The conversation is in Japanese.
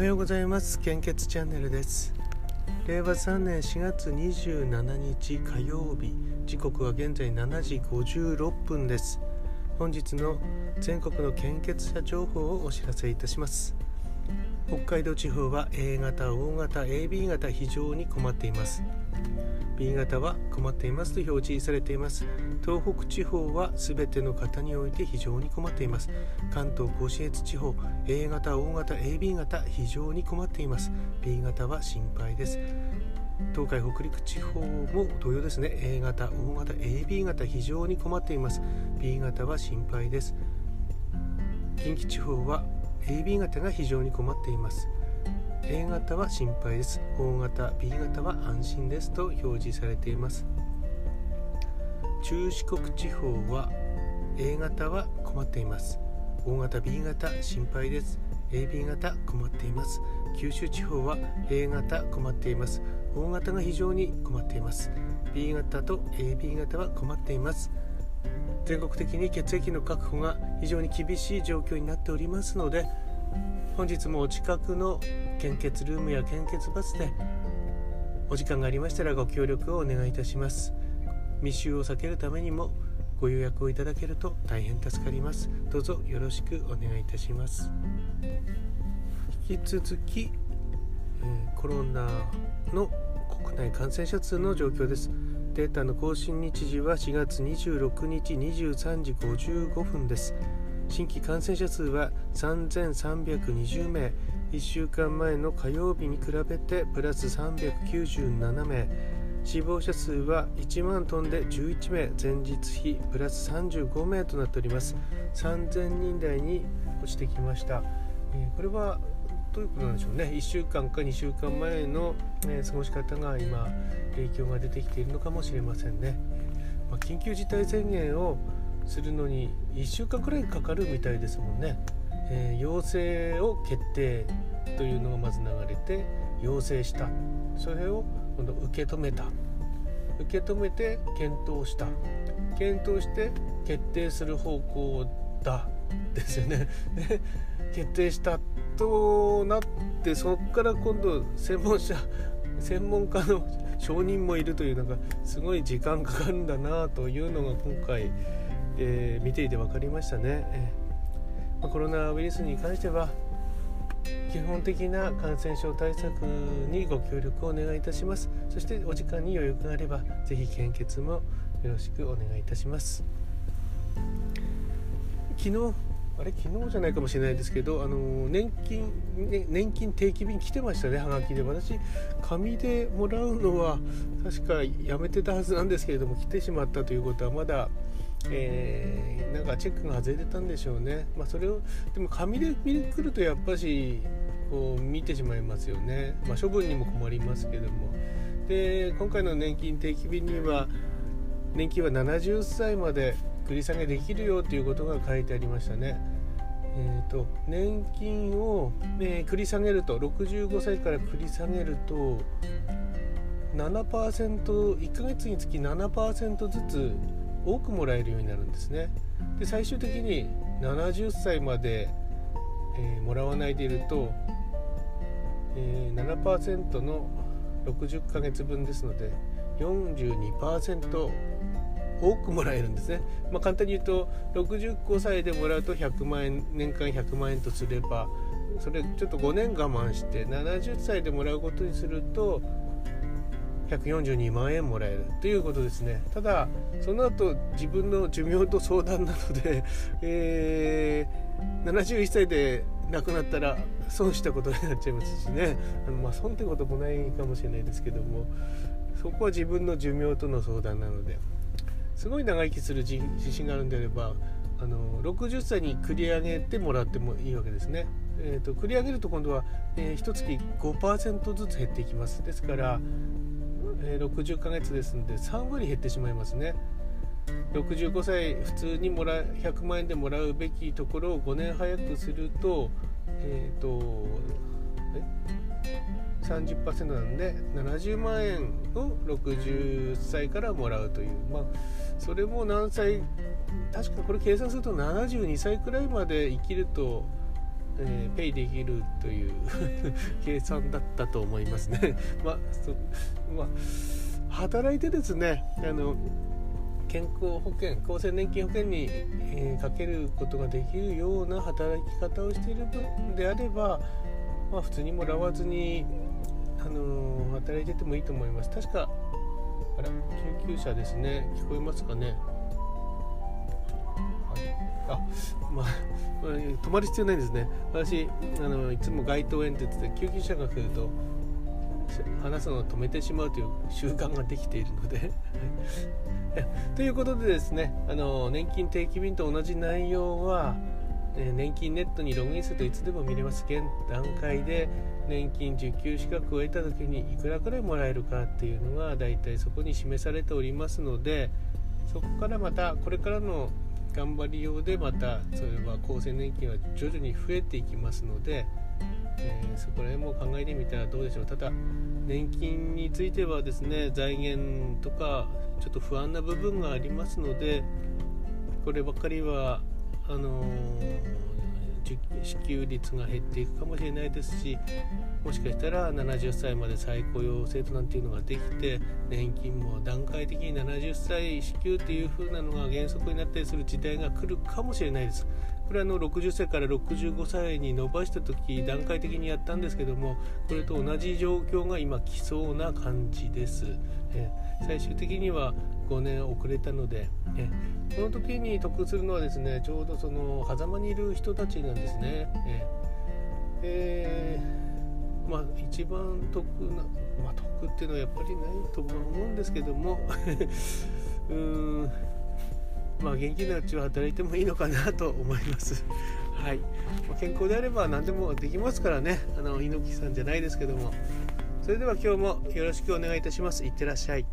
はようございます。献血チャンネルです。令和3年4月27日火曜日。時刻は現在7時56分です。本日の全国の献血者情報をお知らせいたします。北海道地方は A 型、O 型、AB 型非常に困っています。B 型は困っていますと表示されています。東北地方は全ての方において非常に困っています。関東甲信越地方 A 型 O 型 AB 型非常に困っています。B 型は心配です。東海北陸地方も同様ですね。A 型 O 型 AB 型非常に困っています。B 型は心配です。近畿地方は AB 型が非常に困っています。A 型は心配です。O 型 B 型は安心ですと表示されています。中四国地方は A 型は困っています。O 型 B 型心配です。AB 型困っています。九州地方は A 型困っています。O 型が非常に困っています。B 型と AB 型は困っています。全国的に血液の確保が非常に厳しい状況になっておりますので本日もお近くの献血ルームや献血バスでお時間がありましたらご協力をお願いいたします。密集を避けるためにもご予約をいただけると大変助かります。どうぞよろしくお願いいたします。引き続き、えー、コロナの国内感染者数の状況です。データの更新日時は4月26日23時55分です。新規感染者数は3320名。1週間前の火曜日に比べてプラス397名。死亡者数は1万トンで11名。前日比プラス35名となっております。3000人台に落ちてきました、え、これはどういうことなんでしょうね。1週間か2週間前の、え、過ごし方が今影響が出てきているのかもしれませんね、ま、緊急事態宣言をするのに1週間くらいかかるみたいですもんね、えー、要請を決定というのがまず流れて要請した。それを今度受け止めた。受け止めて検討した。検討して決定する方向だ。ですよね。で決定したとなってそこから今度専門者専門家の承認もいるというのがすごい時間かかるんだなというのが今回えー、見ていて分かりましたね、えー、まあ、コロナウイルスに関しては基本的な感染症対策にご協力をお願いいたします。そしてお時間に余裕があれば是非献血もよろしくお願いいたします。昨日あれ？昨日じゃないかもしれないですけどあの年金、ね、年金定期便来てましたね。はがきで私。紙でもらうのは確かやめてたはずなんですけれども来てしまったということはまだえー、なんかチェックが外れてたんでしょうね、まあ、それをでも紙で見に来るとやっぱしこう見てしまいますよね、まあ、処分にも困りますけども。で今回の年金定期便には年金は70歳まで繰り下げできるよということが書いてありましたね。えーと、年金を、ね、繰り下げると65歳から繰り下げると 7%1 ヶ月につき7%ずつ多くもらえるようになるんですね。で最終的に70歳まで、えー、もらわないでいると、えー、7%の60ヶ月分ですので42%多くもらえるんですね、まあ、簡単に言うと65歳でもらうと100万円年間100万円とすればそれちょっと5年我慢して70歳でもらうことにすると142万円もらえるということですね。ただその後自分の寿命と相談なので、えー、71歳で亡くなったら損したことになっちゃいますしね。あの、まあ、損ってこともないかもしれないですけどもそこは自分の寿命との相談なのですごい長生きする自信があるんであればあの60歳に繰り上げてもらってもいいわけですね。えーと、繰り上げると今度は、えー、1月5%ずつ減っていきます。ですからえ、60ヶ月ですので3割減ってしまいますね。65歳普通にもら100万円でもらうべきところを5年早くするとえ、ー、とえ？30%なんで70万円を60歳からもらうという。まあそれも何歳確かこれ計算すると72歳くらいまで生きるとえー、ペイできるという計算だったと思いますね。まあまあ、働いてですねあの健康保険厚生年金保険に、えー、かけることができるような働き方をしている分であれば、まあ、普通にもらわずに、あのー、働いててもいいと思います。確かあら救急車ですね聞こえますかねあまあ、止まる必要ないんですね。私あのいつも街頭演説で救急車が来ると話すのを止めてしまうという習慣ができているので。ということでですねあの年金定期便と同じ内容は、え年金ネットにログインするといつでも見れます現段階で年金受給資格を得た時にいくらくらいもらえるかっていうのがだいたいそこに示されておりますのでそこからまたこれからの頑張りようでまたそれは厚生年金は徐々に増えていきますので、えー、そこら辺も考えてみたらどうでしょう。ただ年金についてはですね財源とかちょっと不安な部分がありますのでこればっかりはあのー支給率が減っていくかもしれないですしもしかしたら70歳まで再雇用制度なんていうのができて年金も段階的に70歳支給っていう風なのが原則になったりする時代が来るかもしれないです。これあの60歳から65歳に伸ばした時段階的にやったんですけどもこれと同じ状況が今来そうな感じです。え最終的には5年遅れたので、えこの時に得するのはですねちょうどその狭間にいる人たちなんですね。ええー、まあ一番得な、まあ、得っていうのはやっぱりないと思うんですけども うーんまあ元気なうちは働いてもいいのかなと思います。はい、健康であれば何でもできますからね。あの猪木さんじゃないですけども。それでは今日もよろしくお願いいたします。いってらっしゃい。